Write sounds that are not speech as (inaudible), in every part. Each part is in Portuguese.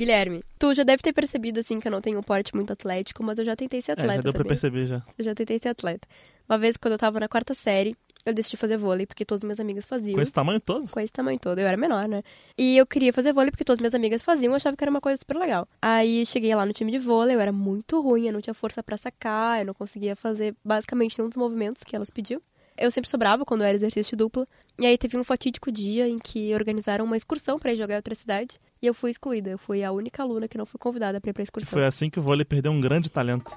Guilherme, tu já deve ter percebido, assim, que eu não tenho um porte muito atlético, mas eu já tentei ser atleta, É, já deu pra sabia? perceber já. Eu já tentei ser atleta. Uma vez, quando eu tava na quarta série, eu decidi fazer vôlei, porque todas as minhas amigas faziam. Com esse tamanho todo? com esse tamanho todo. Eu era menor, né? E eu queria fazer vôlei porque todas minhas amigas faziam, eu achava que era uma coisa super legal. Aí cheguei lá no time de vôlei, eu era muito ruim, eu não tinha força pra sacar, eu não conseguia fazer basicamente nenhum dos movimentos que elas pediam. Eu sempre sobrava quando era exercício de dupla. E aí teve um fatídico dia em que organizaram uma excursão pra ir jogar em outra cidade. E eu fui excluída. Eu fui a única aluna que não foi convidada pra ir pra excursão. Foi assim que o vôlei perdeu um grande talento.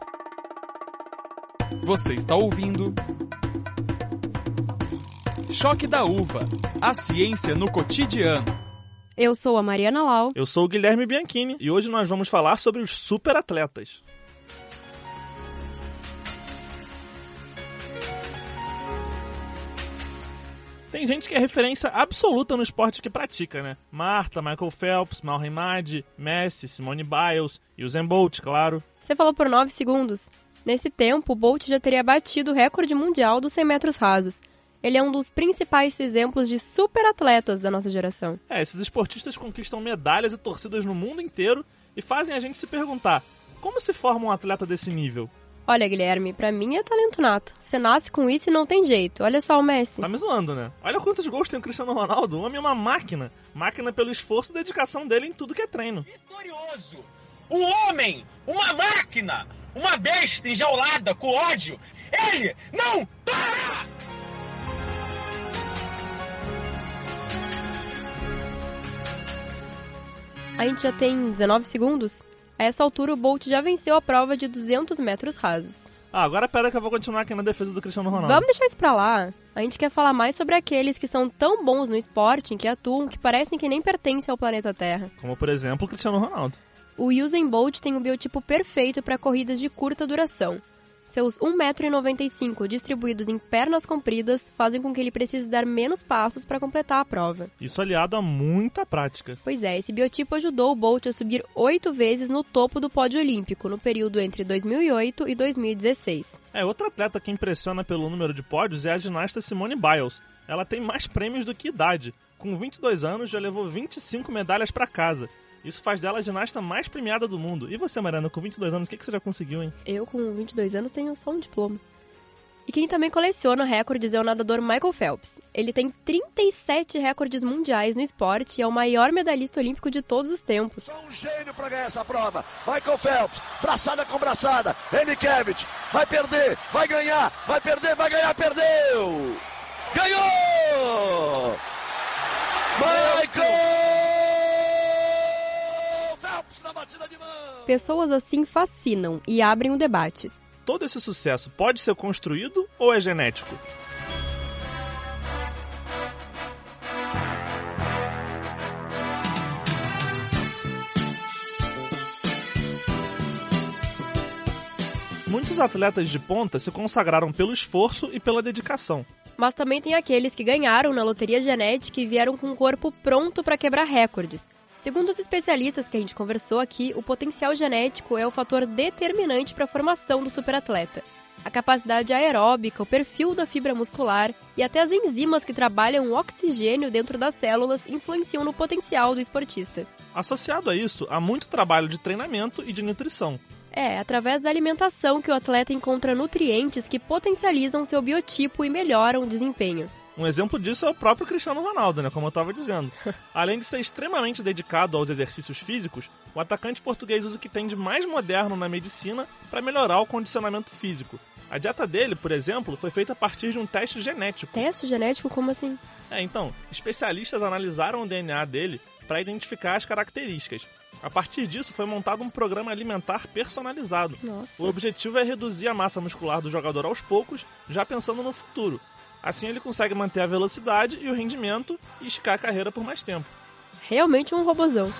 Você está ouvindo. Choque da Uva. A ciência no cotidiano. Eu sou a Mariana Lau. Eu sou o Guilherme Bianchini e hoje nós vamos falar sobre os superatletas. Tem gente que é referência absoluta no esporte que pratica, né? Marta, Michael Phelps, Malcolm Madi, Messi, Simone Biles e o Zen Bolt, claro. Você falou por 9 segundos. Nesse tempo, o Bolt já teria batido o recorde mundial dos 100 metros rasos. Ele é um dos principais exemplos de superatletas da nossa geração. É, esses esportistas conquistam medalhas e torcidas no mundo inteiro e fazem a gente se perguntar: como se forma um atleta desse nível? Olha, Guilherme, pra mim é talento nato. Você nasce com isso e não tem jeito. Olha só o Messi. Tá me zoando, né? Olha quantos gols tem o Cristiano Ronaldo. O homem é uma máquina. Máquina pelo esforço e dedicação dele em tudo que é treino. vitorioso. Um homem, uma máquina, uma besta enjaulada com ódio. Ele não para! A gente já tem 19 segundos? A essa altura, o Bolt já venceu a prova de 200 metros rasos. Ah, agora pera que eu vou continuar aqui na defesa do Cristiano Ronaldo. Vamos deixar isso pra lá. A gente quer falar mais sobre aqueles que são tão bons no esporte, em que atuam, que parecem que nem pertencem ao planeta Terra. Como por exemplo o Cristiano Ronaldo. O Usain Bolt tem um biotipo perfeito para corridas de curta duração. Seus 1,95m distribuídos em pernas compridas fazem com que ele precise dar menos passos para completar a prova. Isso aliado a muita prática. Pois é, esse biotipo ajudou o Bolt a subir oito vezes no topo do pódio olímpico no período entre 2008 e 2016. É, outra atleta que impressiona pelo número de pódios é a ginasta Simone Biles. Ela tem mais prêmios do que idade. Com 22 anos, já levou 25 medalhas para casa. Isso faz dela a ginasta mais premiada do mundo. E você, Mariana, com 22 anos, o que, que você já conseguiu, hein? Eu, com 22 anos, tenho só um diploma. E quem também coleciona recordes é o nadador Michael Phelps. Ele tem 37 recordes mundiais no esporte e é o maior medalhista olímpico de todos os tempos. É um gênio para ganhar essa prova. Michael Phelps, braçada com braçada. Andy Kevich, vai perder, vai ganhar, vai perder, vai ganhar, perdeu! Pessoas assim fascinam e abrem um debate. Todo esse sucesso pode ser construído ou é genético? Muitos atletas de ponta se consagraram pelo esforço e pela dedicação. Mas também tem aqueles que ganharam na loteria genética e vieram com o corpo pronto para quebrar recordes. Segundo os especialistas que a gente conversou aqui, o potencial genético é o fator determinante para a formação do superatleta. A capacidade aeróbica, o perfil da fibra muscular e até as enzimas que trabalham o oxigênio dentro das células influenciam no potencial do esportista. Associado a isso, há muito trabalho de treinamento e de nutrição. É, através da alimentação que o atleta encontra nutrientes que potencializam seu biotipo e melhoram o desempenho. Um exemplo disso é o próprio Cristiano Ronaldo, né? Como eu estava dizendo. (laughs) Além de ser extremamente dedicado aos exercícios físicos, o atacante português usa o que tem de mais moderno na medicina para melhorar o condicionamento físico. A dieta dele, por exemplo, foi feita a partir de um teste genético. Teste genético, como assim? É, então, especialistas analisaram o DNA dele para identificar as características. A partir disso, foi montado um programa alimentar personalizado. Nossa. O objetivo é reduzir a massa muscular do jogador aos poucos, já pensando no futuro. Assim ele consegue manter a velocidade e o rendimento e esticar a carreira por mais tempo. Realmente um robozão.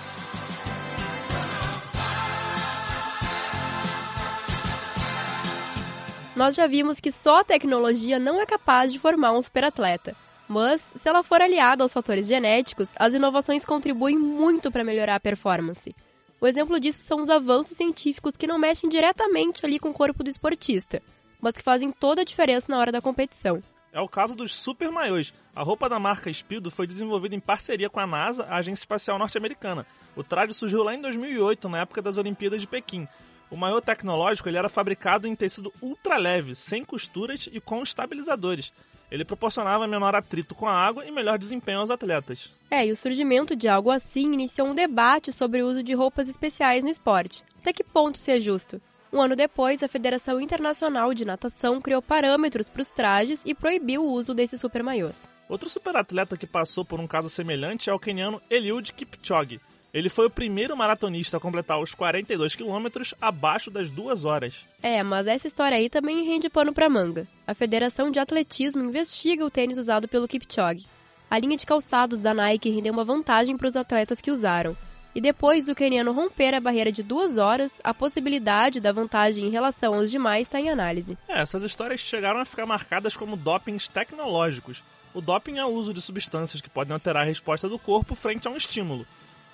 Nós já vimos que só a tecnologia não é capaz de formar um superatleta. Mas, se ela for aliada aos fatores genéticos, as inovações contribuem muito para melhorar a performance. O exemplo disso são os avanços científicos que não mexem diretamente ali com o corpo do esportista, mas que fazem toda a diferença na hora da competição. É o caso dos super maiôs. A roupa da marca Speedo foi desenvolvida em parceria com a NASA, a Agência Espacial Norte-Americana. O traje surgiu lá em 2008, na época das Olimpíadas de Pequim. O maiô tecnológico ele era fabricado em tecido ultra leve, sem costuras e com estabilizadores. Ele proporcionava menor atrito com a água e melhor desempenho aos atletas. É, e o surgimento de algo assim iniciou um debate sobre o uso de roupas especiais no esporte. Até que ponto se é justo? Um ano depois, a Federação Internacional de Natação criou parâmetros para os trajes e proibiu o uso desses super maiôs. Outro superatleta que passou por um caso semelhante é o keniano Eliud Kipchoge. Ele foi o primeiro maratonista a completar os 42 quilômetros abaixo das duas horas. É, mas essa história aí também rende pano para manga. A Federação de Atletismo investiga o tênis usado pelo Kipchoge. A linha de calçados da Nike rendeu uma vantagem para os atletas que usaram. E depois do keniano romper a barreira de duas horas, a possibilidade da vantagem em relação aos demais está em análise. É, essas histórias chegaram a ficar marcadas como dopings tecnológicos. O doping é o uso de substâncias que podem alterar a resposta do corpo frente a um estímulo.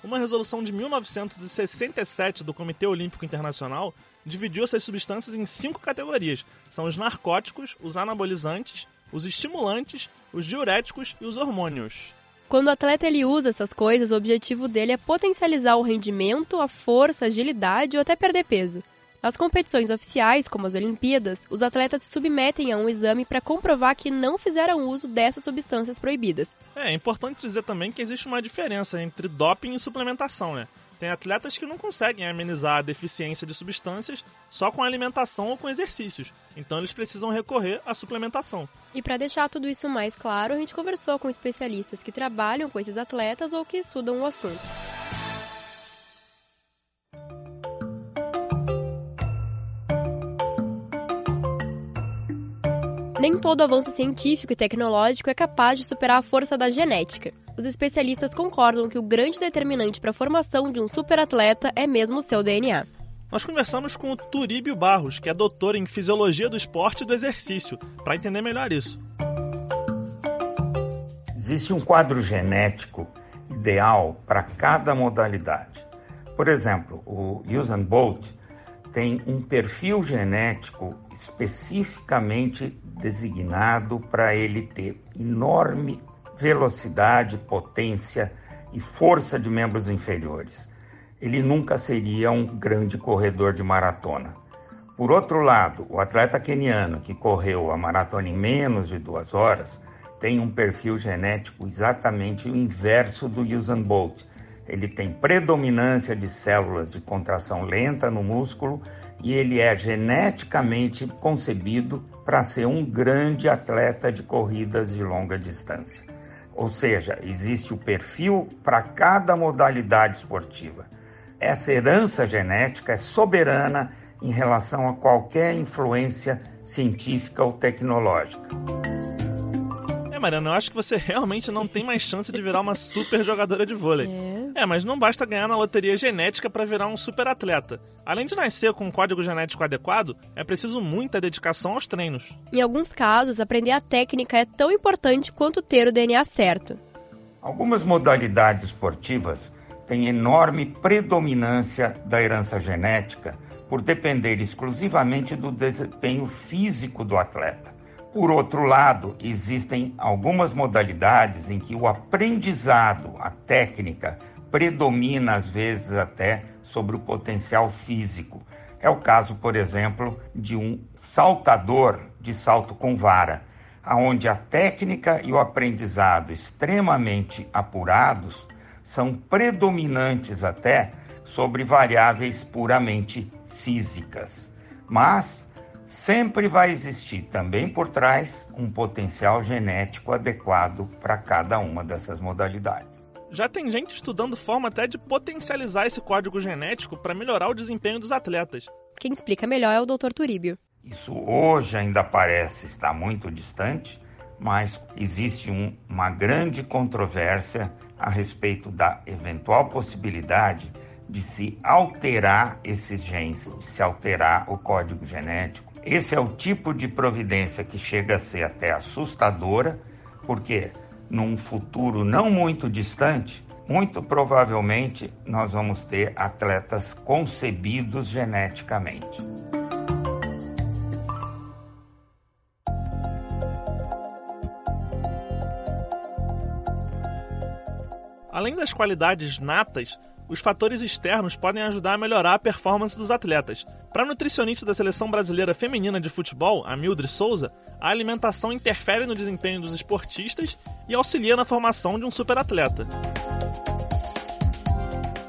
Uma resolução de 1967 do Comitê Olímpico Internacional dividiu essas substâncias em cinco categorias: são os narcóticos, os anabolizantes, os estimulantes, os diuréticos e os hormônios. Quando o atleta ele usa essas coisas, o objetivo dele é potencializar o rendimento, a força, a agilidade ou até perder peso. Nas competições oficiais, como as Olimpíadas, os atletas se submetem a um exame para comprovar que não fizeram uso dessas substâncias proibidas. É, é importante dizer também que existe uma diferença entre doping e suplementação, né? Tem atletas que não conseguem amenizar a deficiência de substâncias só com alimentação ou com exercícios, então eles precisam recorrer à suplementação. E para deixar tudo isso mais claro, a gente conversou com especialistas que trabalham com esses atletas ou que estudam o assunto. Nem todo avanço científico e tecnológico é capaz de superar a força da genética. Os especialistas concordam que o grande determinante para a formação de um superatleta é mesmo o seu DNA. Nós conversamos com o Turíbio Barros, que é doutor em Fisiologia do Esporte e do Exercício, para entender melhor isso. Existe um quadro genético ideal para cada modalidade. Por exemplo, o Usain Bolt tem um perfil genético especificamente designado para ele ter enorme velocidade, potência e força de membros inferiores. Ele nunca seria um grande corredor de maratona. Por outro lado, o atleta keniano que correu a maratona em menos de duas horas tem um perfil genético exatamente o inverso do Usain Bolt. Ele tem predominância de células de contração lenta no músculo e ele é geneticamente concebido para ser um grande atleta de corridas de longa distância. Ou seja, existe o perfil para cada modalidade esportiva. Essa herança genética é soberana em relação a qualquer influência científica ou tecnológica. É, Mariana, eu acho que você (laughs) realmente não tem mais chance de virar uma super jogadora de vôlei. É. É, mas não basta ganhar na loteria genética para virar um super atleta. Além de nascer com um código genético adequado, é preciso muita dedicação aos treinos. Em alguns casos, aprender a técnica é tão importante quanto ter o DNA certo. Algumas modalidades esportivas têm enorme predominância da herança genética por depender exclusivamente do desempenho físico do atleta. Por outro lado, existem algumas modalidades em que o aprendizado, a técnica, predomina às vezes até sobre o potencial físico. É o caso, por exemplo, de um saltador de salto com vara, aonde a técnica e o aprendizado extremamente apurados são predominantes até sobre variáveis puramente físicas. Mas sempre vai existir também por trás um potencial genético adequado para cada uma dessas modalidades já tem gente estudando forma até de potencializar esse código genético para melhorar o desempenho dos atletas. Quem explica melhor é o Dr. Turíbio. Isso hoje ainda parece estar muito distante, mas existe um, uma grande controvérsia a respeito da eventual possibilidade de se alterar esses genes, de se alterar o código genético. Esse é o tipo de providência que chega a ser até assustadora, porque num futuro não muito distante, muito provavelmente nós vamos ter atletas concebidos geneticamente. Além das qualidades natas, os fatores externos podem ajudar a melhorar a performance dos atletas. Para a nutricionista da seleção brasileira feminina de futebol, a Mildred Souza, a alimentação interfere no desempenho dos esportistas e auxilia na formação de um superatleta.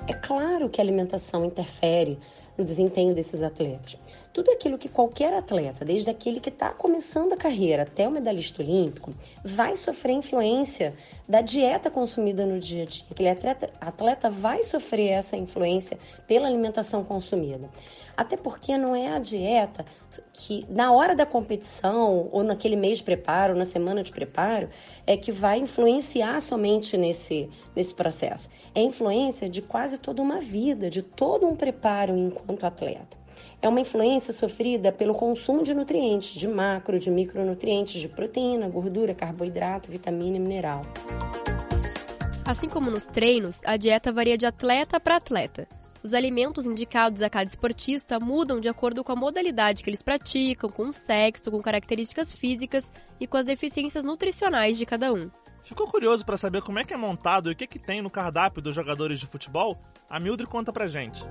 É claro que a alimentação interfere no desempenho desses atletas. Tudo aquilo que qualquer atleta, desde aquele que está começando a carreira até o medalhista olímpico, vai sofrer influência da dieta consumida no dia a dia. Aquele atleta, atleta vai sofrer essa influência pela alimentação consumida. Até porque não é a dieta que na hora da competição ou naquele mês de preparo, na semana de preparo, é que vai influenciar somente nesse, nesse processo. É influência de quase toda uma vida, de todo um preparo enquanto atleta. É uma influência sofrida pelo consumo de nutrientes, de macro, de micronutrientes, de proteína, gordura, carboidrato, vitamina e mineral. Assim como nos treinos, a dieta varia de atleta para atleta. Os alimentos indicados a cada esportista mudam de acordo com a modalidade que eles praticam, com o sexo, com características físicas e com as deficiências nutricionais de cada um. Ficou curioso para saber como é que é montado e o que, que tem no cardápio dos jogadores de futebol? A Mildred conta pra gente.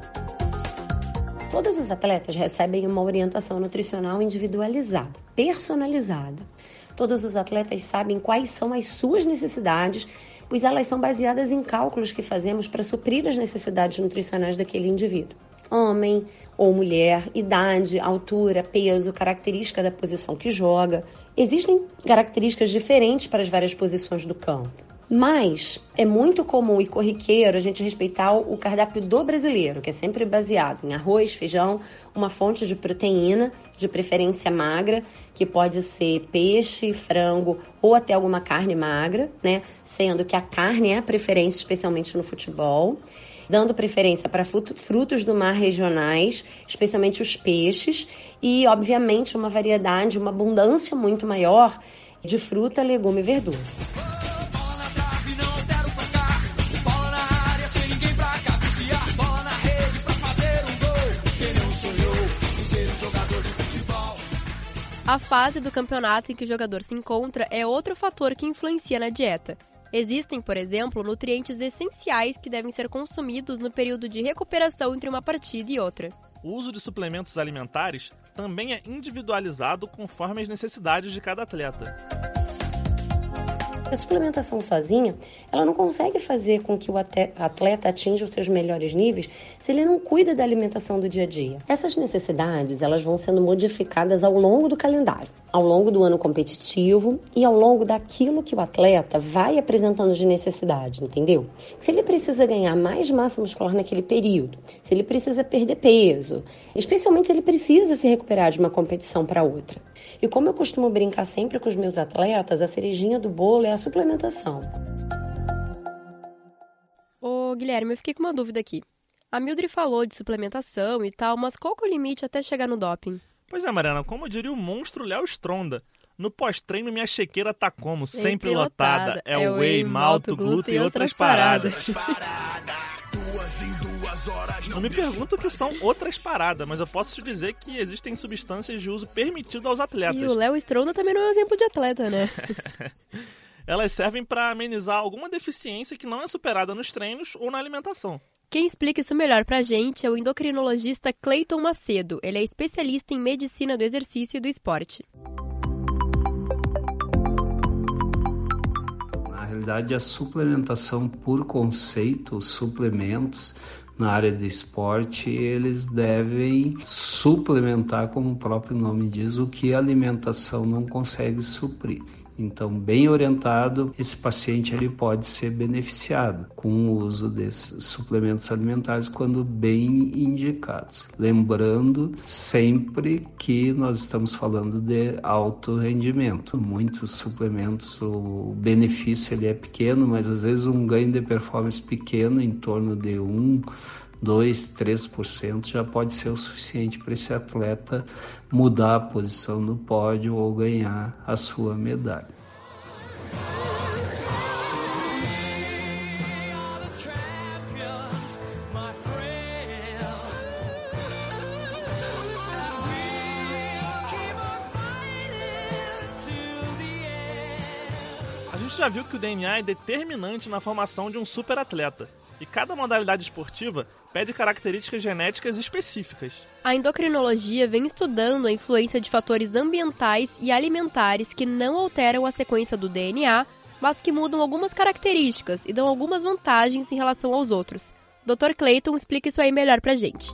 Todos os atletas recebem uma orientação nutricional individualizada, personalizada. Todos os atletas sabem quais são as suas necessidades pois elas são baseadas em cálculos que fazemos para suprir as necessidades nutricionais daquele indivíduo. Homem ou mulher, idade, altura, peso, característica da posição que joga. Existem características diferentes para as várias posições do campo. Mas é muito comum e corriqueiro a gente respeitar o cardápio do brasileiro, que é sempre baseado em arroz, feijão, uma fonte de proteína, de preferência magra, que pode ser peixe, frango ou até alguma carne magra, né? Sendo que a carne é a preferência, especialmente no futebol dando preferência para frutos do mar regionais, especialmente os peixes, e, obviamente, uma variedade, uma abundância muito maior de fruta, legume e verdura. A fase do campeonato em que o jogador se encontra é outro fator que influencia na dieta. Existem, por exemplo, nutrientes essenciais que devem ser consumidos no período de recuperação entre uma partida e outra. O uso de suplementos alimentares também é individualizado conforme as necessidades de cada atleta. A suplementação sozinha, ela não consegue fazer com que o atleta atinja os seus melhores níveis se ele não cuida da alimentação do dia a dia. Essas necessidades, elas vão sendo modificadas ao longo do calendário ao longo do ano competitivo e ao longo daquilo que o atleta vai apresentando de necessidade, entendeu? Se ele precisa ganhar mais massa muscular naquele período, se ele precisa perder peso, especialmente se ele precisa se recuperar de uma competição para outra. E como eu costumo brincar sempre com os meus atletas, a cerejinha do bolo é a suplementação. Ô, Guilherme, eu fiquei com uma dúvida aqui. A Mildred falou de suplementação e tal, mas qual que é o limite até chegar no doping? Pois é, Mariana, como diria o monstro Léo Stronda. No pós-treino, minha chequeira tá como? Sempre, Sempre lotada. lotada. É, é whey, malto, glúten e outras paradas. Não me pergunto o que são outras paradas, mas eu posso te dizer que existem substâncias de uso permitido aos atletas. E o Léo Stronda também não é um exemplo de atleta, né? (laughs) Elas servem para amenizar alguma deficiência que não é superada nos treinos ou na alimentação. Quem explica isso melhor pra gente é o endocrinologista Cleiton Macedo. Ele é especialista em medicina do exercício e do esporte. Na realidade, a suplementação por conceito, os suplementos na área de esporte, eles devem suplementar, como o próprio nome diz, o que a alimentação não consegue suprir. Então, bem orientado, esse paciente ele pode ser beneficiado com o uso desses suplementos alimentares quando bem indicados. Lembrando sempre que nós estamos falando de alto rendimento. Muitos suplementos, o benefício ele é pequeno, mas às vezes um ganho de performance pequeno, em torno de 1, 2, 3% já pode ser o suficiente para esse atleta mudar a posição no pódio ou ganhar a sua medalha. já viu que o DNA é determinante na formação de um superatleta, e cada modalidade esportiva pede características genéticas específicas. A endocrinologia vem estudando a influência de fatores ambientais e alimentares que não alteram a sequência do DNA, mas que mudam algumas características e dão algumas vantagens em relação aos outros. Dr. Clayton explica isso aí melhor pra gente.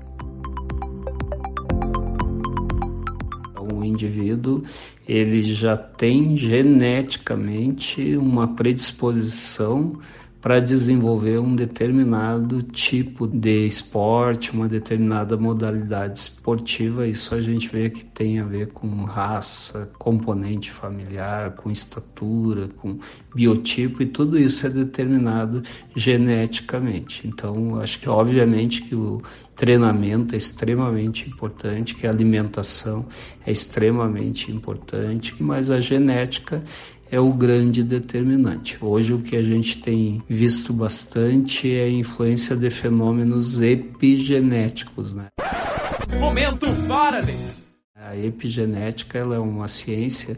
O indivíduo ele já tem geneticamente uma predisposição para desenvolver um determinado tipo de esporte, uma determinada modalidade esportiva. Isso a gente vê que tem a ver com raça, componente familiar, com estatura, com biotipo e tudo isso é determinado geneticamente. Então, acho que obviamente que o treinamento é extremamente importante, que a alimentação é extremamente importante, mas a genética é o grande determinante. Hoje o que a gente tem visto bastante é a influência de fenômenos epigenéticos, né? Momento Faraday. A epigenética ela é uma ciência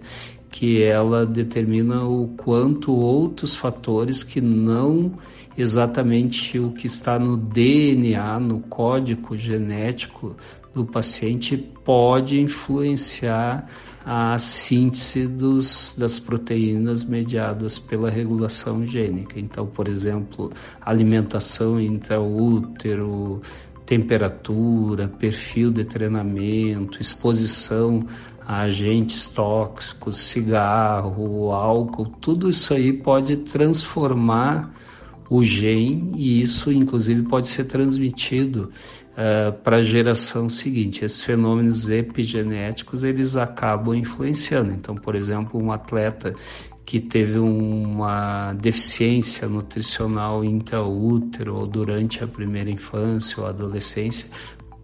que ela determina o quanto outros fatores que não exatamente o que está no DNA, no código genético do paciente pode influenciar a síntese dos, das proteínas mediadas pela regulação gênica. Então, por exemplo, alimentação intraútero, temperatura, perfil de treinamento, exposição a agentes tóxicos, cigarro, álcool, tudo isso aí pode transformar o gene e isso inclusive pode ser transmitido uh, para a geração seguinte. Esses fenômenos epigenéticos eles acabam influenciando. Então, por exemplo, um atleta que teve uma deficiência nutricional intraútero ou durante a primeira infância ou adolescência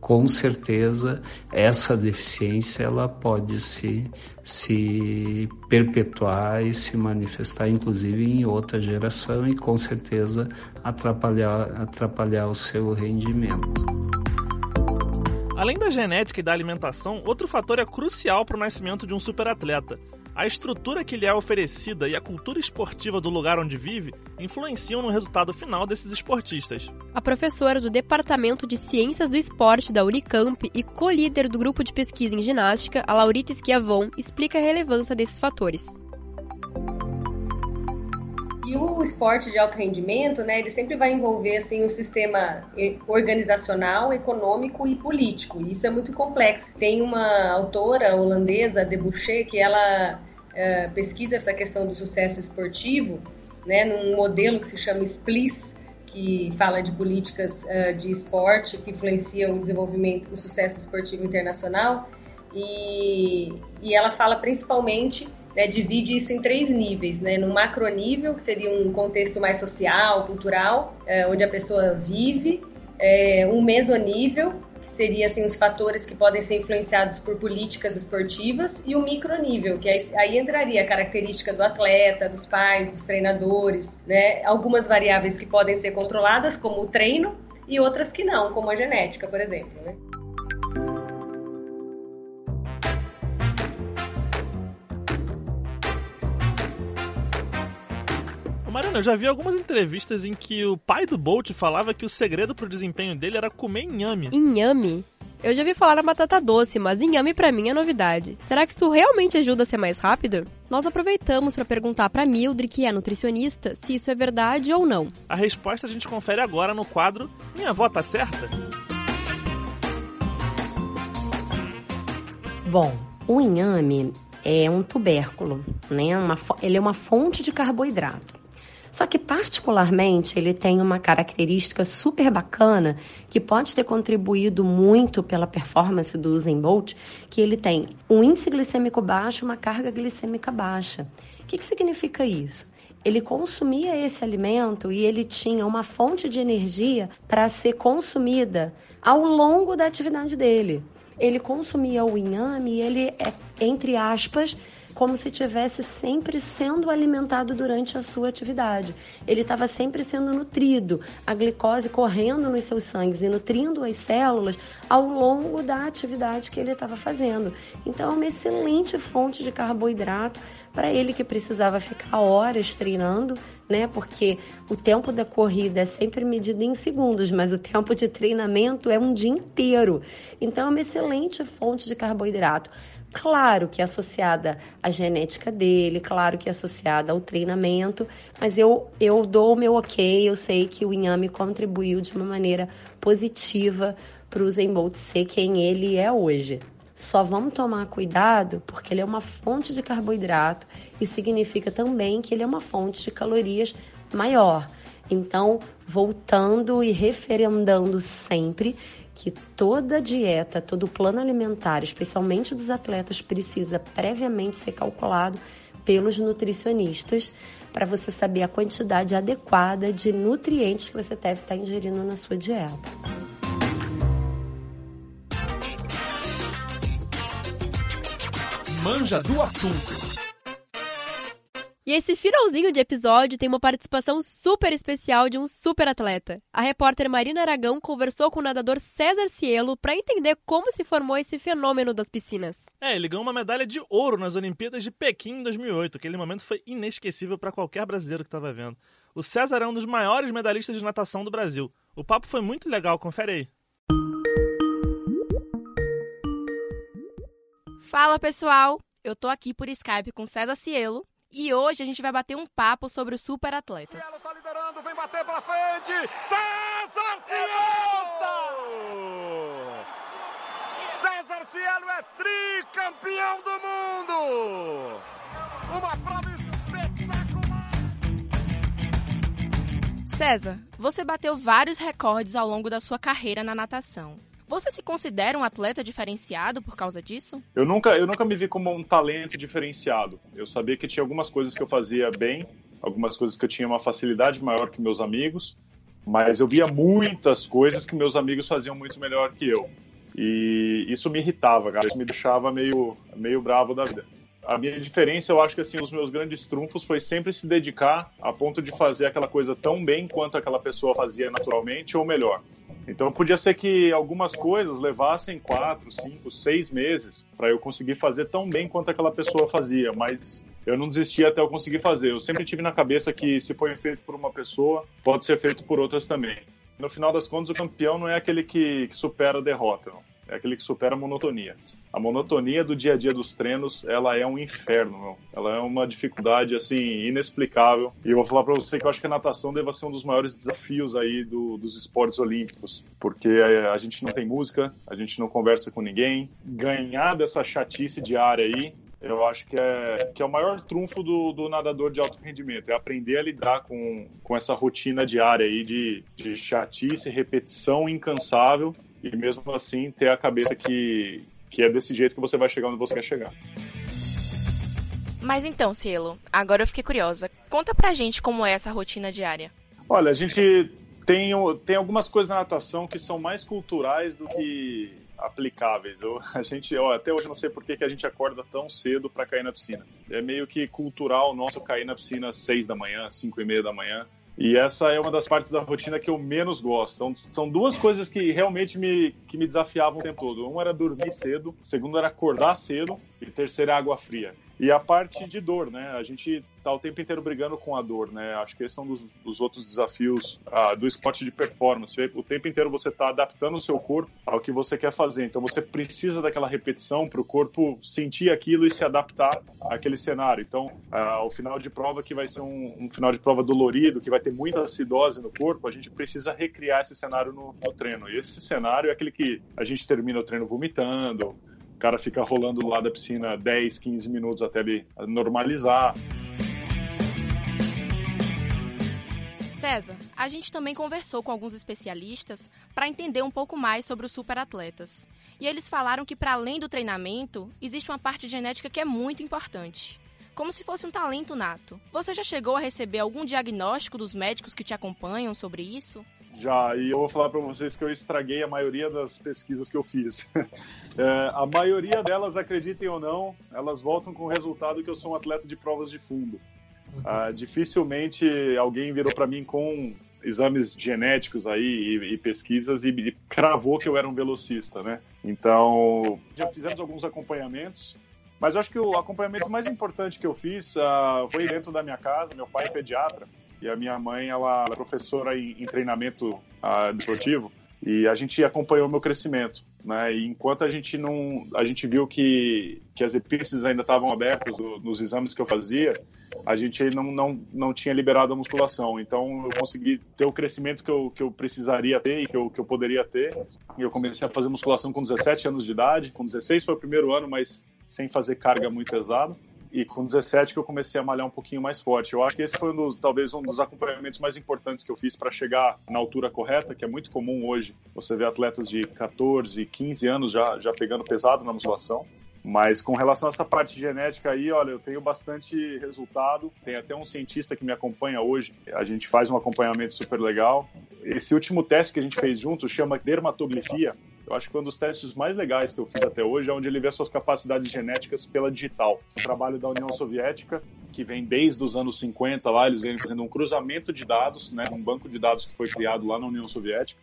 com certeza essa deficiência ela pode se, se perpetuar e se manifestar inclusive em outra geração e com certeza atrapalhar, atrapalhar o seu rendimento. Além da genética e da alimentação, outro fator é crucial para o nascimento de um superatleta, a estrutura que lhe é oferecida e a cultura esportiva do lugar onde vive influenciam no resultado final desses esportistas. A professora do Departamento de Ciências do Esporte da Unicamp e co-líder do grupo de pesquisa em ginástica, a Laurita Schiavon, explica a relevância desses fatores. E o esporte de alto rendimento, né, ele sempre vai envolver assim um sistema organizacional, econômico e político. E isso é muito complexo. Tem uma autora holandesa, Deboucher, que ela uh, pesquisa essa questão do sucesso esportivo, né, num modelo que se chama SPLIS, que fala de políticas uh, de esporte que influenciam o desenvolvimento, o sucesso esportivo internacional. E, e ela fala principalmente né, divide isso em três níveis, né? No macronível, que seria um contexto mais social, cultural, é, onde a pessoa vive, é, um mesonível, que seria assim os fatores que podem ser influenciados por políticas esportivas, e o micronível, que aí, aí entraria a característica do atleta, dos pais, dos treinadores, né? Algumas variáveis que podem ser controladas, como o treino, e outras que não, como a genética, por exemplo. Né? Mariana, eu já vi algumas entrevistas em que o pai do Bolt falava que o segredo pro desempenho dele era comer inhame. Inhame? Eu já vi falar na batata doce, mas inhame para mim é novidade. Será que isso realmente ajuda a ser mais rápido? Nós aproveitamos para perguntar para Mildred, que é nutricionista, se isso é verdade ou não. A resposta a gente confere agora no quadro Minha avó tá certa? Bom, o inhame é um tubérculo, né? Uma, ele é uma fonte de carboidrato. Só que, particularmente, ele tem uma característica super bacana que pode ter contribuído muito pela performance do Usain Bolt, que ele tem um índice glicêmico baixo uma carga glicêmica baixa. O que, que significa isso? ele consumia esse alimento e ele tinha uma fonte de energia para ser consumida ao longo da atividade dele. Ele consumia o inhame e ele, é, entre aspas, como se tivesse sempre sendo alimentado durante a sua atividade. Ele estava sempre sendo nutrido, a glicose correndo nos seus sangues e nutrindo as células ao longo da atividade que ele estava fazendo. Então, é uma excelente fonte de carboidrato para ele que precisava ficar horas treinando, né? Porque o tempo da corrida é sempre medido em segundos, mas o tempo de treinamento é um dia inteiro. Então, é uma excelente fonte de carboidrato. Claro que é associada à genética dele, claro que é associada ao treinamento, mas eu, eu dou o meu ok, eu sei que o inhame contribuiu de uma maneira positiva para o Zen Bolt ser quem ele é hoje. Só vamos tomar cuidado porque ele é uma fonte de carboidrato e significa também que ele é uma fonte de calorias maior. Então, voltando e referendando sempre que toda dieta, todo plano alimentar, especialmente dos atletas, precisa previamente ser calculado pelos nutricionistas para você saber a quantidade adequada de nutrientes que você deve estar ingerindo na sua dieta. Manja do assunto. E esse finalzinho de episódio tem uma participação super especial de um super atleta. A repórter Marina Aragão conversou com o nadador César Cielo para entender como se formou esse fenômeno das piscinas. É, ele ganhou uma medalha de ouro nas Olimpíadas de Pequim em 2008. Aquele momento foi inesquecível para qualquer brasileiro que estava vendo. O César é um dos maiores medalhistas de natação do Brasil. O papo foi muito legal, confere aí. Fala pessoal, eu tô aqui por Skype com César Cielo e hoje a gente vai bater um papo sobre os super atletas. Cielo tá liderando, vem bater pra frente. César Cielo! César Cielo é tricampeão do mundo! Uma prova espetacular! César, você bateu vários recordes ao longo da sua carreira na natação. Você se considera um atleta diferenciado por causa disso? Eu nunca, eu nunca me vi como um talento diferenciado. Eu sabia que tinha algumas coisas que eu fazia bem, algumas coisas que eu tinha uma facilidade maior que meus amigos, mas eu via muitas coisas que meus amigos faziam muito melhor que eu. E isso me irritava, cara. Isso me deixava meio, meio bravo da vida. A minha diferença, eu acho que assim, os meus grandes trunfos foi sempre se dedicar a ponto de fazer aquela coisa tão bem quanto aquela pessoa fazia naturalmente ou melhor. Então podia ser que algumas coisas levassem quatro, cinco, seis meses para eu conseguir fazer tão bem quanto aquela pessoa fazia, mas eu não desistia até eu conseguir fazer. Eu sempre tive na cabeça que se foi feito por uma pessoa, pode ser feito por outras também. No final das contas, o campeão não é aquele que, que supera a derrota, não. é aquele que supera a monotonia a monotonia do dia a dia dos treinos, ela é um inferno, meu. Ela é uma dificuldade, assim, inexplicável. E eu vou falar para você que eu acho que a natação deve ser um dos maiores desafios aí do, dos esportes olímpicos. Porque a, a gente não tem música, a gente não conversa com ninguém. Ganhar dessa chatice diária aí, eu acho que é, que é o maior trunfo do, do nadador de alto rendimento, é aprender a lidar com, com essa rotina diária aí de, de chatice, repetição incansável e mesmo assim ter a cabeça que, que é desse jeito que você vai chegar onde você quer chegar. Mas então, Cielo, agora eu fiquei curiosa. Conta pra gente como é essa rotina diária. Olha, a gente tem, tem algumas coisas na natação que são mais culturais do que aplicáveis. Eu, a gente, eu, até hoje não sei por que, que a gente acorda tão cedo para cair na piscina. É meio que cultural nosso cair na piscina às seis da manhã, cinco e meia da manhã. E essa é uma das partes da rotina que eu menos gosto. Então, são duas coisas que realmente me, que me desafiavam o tempo todo. Um era dormir cedo, segundo era acordar cedo e terceiro é água fria. E a parte de dor, né? A gente tá o tempo inteiro brigando com a dor, né? Acho que esse é um dos, dos outros desafios ah, do esporte de performance. O tempo inteiro você tá adaptando o seu corpo ao que você quer fazer. Então você precisa daquela repetição para o corpo sentir aquilo e se adaptar àquele cenário. Então, ah, o final de prova que vai ser um, um, final de prova dolorido, que vai ter muita acidose no corpo, a gente precisa recriar esse cenário no, no treino. E esse cenário é aquele que a gente termina o treino vomitando, o cara fica rolando do lado da piscina 10, 15 minutos até ele normalizar. César, a gente também conversou com alguns especialistas para entender um pouco mais sobre os superatletas. E eles falaram que, para além do treinamento, existe uma parte genética que é muito importante. Como se fosse um talento nato. Você já chegou a receber algum diagnóstico dos médicos que te acompanham sobre isso? Já, e eu vou falar para vocês que eu estraguei a maioria das pesquisas que eu fiz. (laughs) é, a maioria delas, acreditem ou não, elas voltam com o resultado que eu sou um atleta de provas de fundo. Ah, dificilmente alguém virou para mim com exames genéticos aí e, e pesquisas e, e, cravou que eu era um velocista, né? Então, já fizemos alguns acompanhamentos, mas acho que o acompanhamento mais importante que eu fiz uh, foi dentro da minha casa. Meu pai é pediatra e a minha mãe ela é professora em, em treinamento uh, desportivo e a gente acompanhou o meu crescimento, né? E enquanto a gente não, a gente viu que que as epífises ainda estavam abertas do, nos exames que eu fazia, a gente não, não, não tinha liberado a musculação. Então eu consegui ter o crescimento que eu, que eu precisaria ter e que eu, que eu poderia ter. E eu comecei a fazer musculação com 17 anos de idade. Com 16 foi o primeiro ano, mas sem fazer carga muito pesada. E com 17 que eu comecei a malhar um pouquinho mais forte. Eu acho que esse foi um dos, talvez um dos acompanhamentos mais importantes que eu fiz para chegar na altura correta, que é muito comum hoje. Você vê atletas de 14, 15 anos já, já pegando pesado na musculação. Mas com relação a essa parte genética aí, olha, eu tenho bastante resultado. Tem até um cientista que me acompanha hoje. A gente faz um acompanhamento super legal. Esse último teste que a gente fez junto chama dermatoglifia. Eu acho que um dos testes mais legais que eu fiz até hoje, é onde ele vê suas capacidades genéticas pela digital. O trabalho da União Soviética, que vem desde os anos 50 lá, eles vêm fazendo um cruzamento de dados, né, um banco de dados que foi criado lá na União Soviética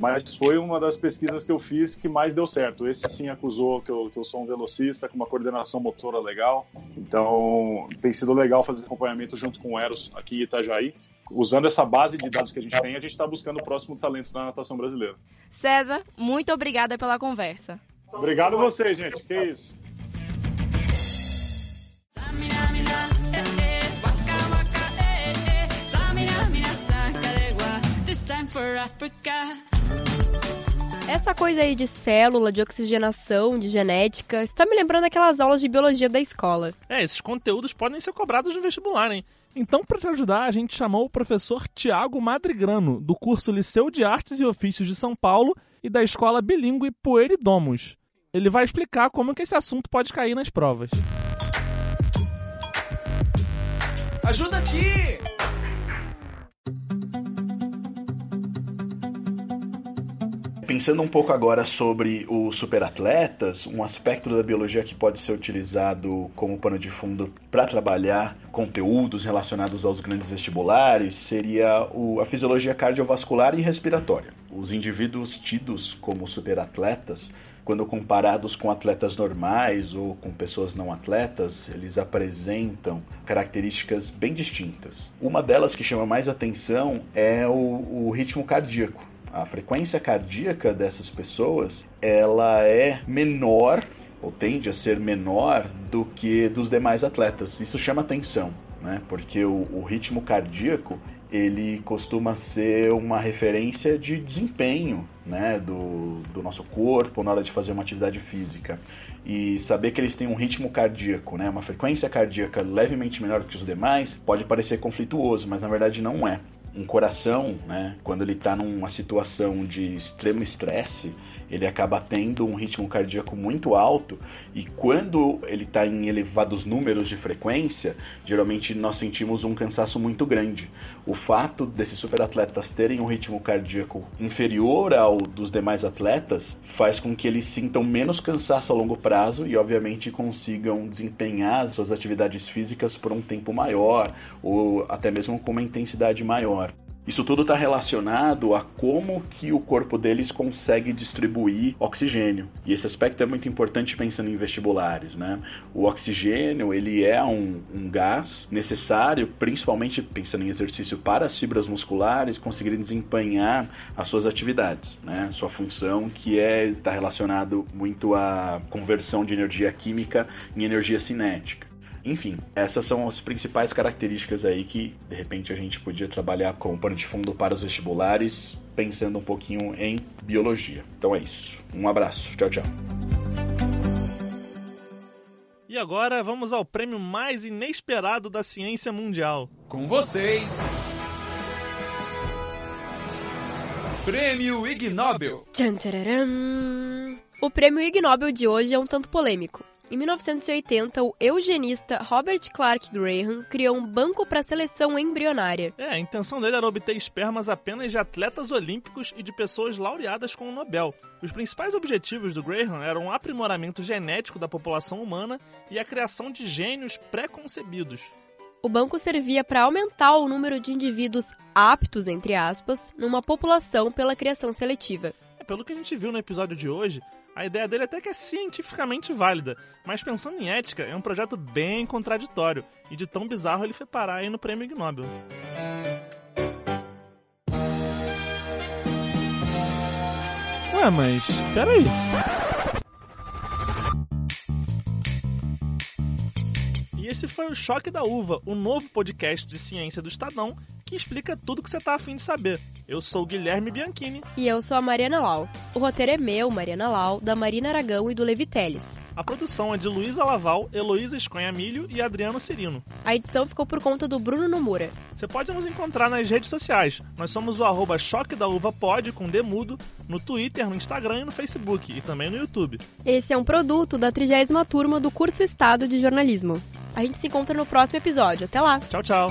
mas foi uma das pesquisas que eu fiz que mais deu certo. Esse sim acusou que eu, que eu sou um velocista com uma coordenação motora legal. Então tem sido legal fazer acompanhamento junto com o Eros aqui em Itajaí. Usando essa base de dados que a gente tem, a gente está buscando o próximo talento da natação brasileira. César, muito obrigada pela conversa. Obrigado a vocês, gente. Que isso. for Africa. Essa coisa aí de célula, de oxigenação, de genética, está me lembrando aquelas aulas de biologia da escola. É, esses conteúdos podem ser cobrados no vestibular, hein? Então, para te ajudar, a gente chamou o professor Tiago Madrigrano, do curso Liceu de Artes e Ofícios de São Paulo e da escola bilíngue Poeridomos. Ele vai explicar como que esse assunto pode cair nas provas. Ajuda aqui! Pensando um pouco agora sobre os superatletas, um aspecto da biologia que pode ser utilizado como pano de fundo para trabalhar conteúdos relacionados aos grandes vestibulares seria o, a fisiologia cardiovascular e respiratória. Os indivíduos tidos como superatletas quando comparados com atletas normais ou com pessoas não atletas, eles apresentam características bem distintas. Uma delas que chama mais atenção é o, o ritmo cardíaco a frequência cardíaca dessas pessoas ela é menor ou tende a ser menor do que dos demais atletas. Isso chama atenção, né? Porque o, o ritmo cardíaco ele costuma ser uma referência de desempenho né, do, do nosso corpo na hora de fazer uma atividade física. E saber que eles têm um ritmo cardíaco, né, uma frequência cardíaca levemente menor que os demais, pode parecer conflituoso, mas na verdade não é um coração, né, quando ele está numa situação de extremo estresse, ele acaba tendo um ritmo cardíaco muito alto e quando ele está em elevados números de frequência, geralmente nós sentimos um cansaço muito grande. O fato desses superatletas terem um ritmo cardíaco inferior ao dos demais atletas faz com que eles sintam menos cansaço a longo prazo e, obviamente, consigam desempenhar suas atividades físicas por um tempo maior ou até mesmo com uma intensidade maior. Isso tudo está relacionado a como que o corpo deles consegue distribuir oxigênio. E esse aspecto é muito importante pensando em vestibulares, né? O oxigênio, ele é um, um gás necessário, principalmente pensando em exercício para as fibras musculares conseguirem desempenhar as suas atividades, né? Sua função que é está relacionado muito à conversão de energia química em energia cinética. Enfim, essas são as principais características aí que de repente a gente podia trabalhar como pano de fundo para os vestibulares, pensando um pouquinho em biologia. Então é isso. Um abraço. Tchau, tchau. E agora vamos ao prêmio mais inesperado da ciência mundial. Com vocês. Prêmio Ig Nobel. Tchan. O prêmio Ig Nobel de hoje é um tanto polêmico. Em 1980, o eugenista Robert Clark Graham criou um banco para seleção embrionária. É, a intenção dele era obter espermas apenas de atletas olímpicos e de pessoas laureadas com o Nobel. Os principais objetivos do Graham eram o aprimoramento genético da população humana e a criação de gênios pré-concebidos. O banco servia para aumentar o número de indivíduos aptos, entre aspas, numa população pela criação seletiva. É, pelo que a gente viu no episódio de hoje, a ideia dele até que é cientificamente válida, mas pensando em ética, é um projeto bem contraditório, e de tão bizarro ele foi parar aí no prêmio Nobel. Ué, mas peraí. E esse foi o Choque da Uva, o novo podcast de ciência do Estadão que explica tudo que você tá afim de saber. Eu sou o Guilherme Bianchini. E eu sou a Mariana Lau. O roteiro é meu, Mariana Lau, da Marina Aragão e do Levi Teles. A produção é de Luísa Laval, Heloísa Esconha Milho e Adriano Cirino. A edição ficou por conta do Bruno Nomura. Você pode nos encontrar nas redes sociais. Nós somos o arroba Choque da Uva Pod, com Demudo, no Twitter, no Instagram e no Facebook, e também no YouTube. Esse é um produto da trigésima turma do curso Estado de Jornalismo. A gente se encontra no próximo episódio. Até lá! Tchau, tchau!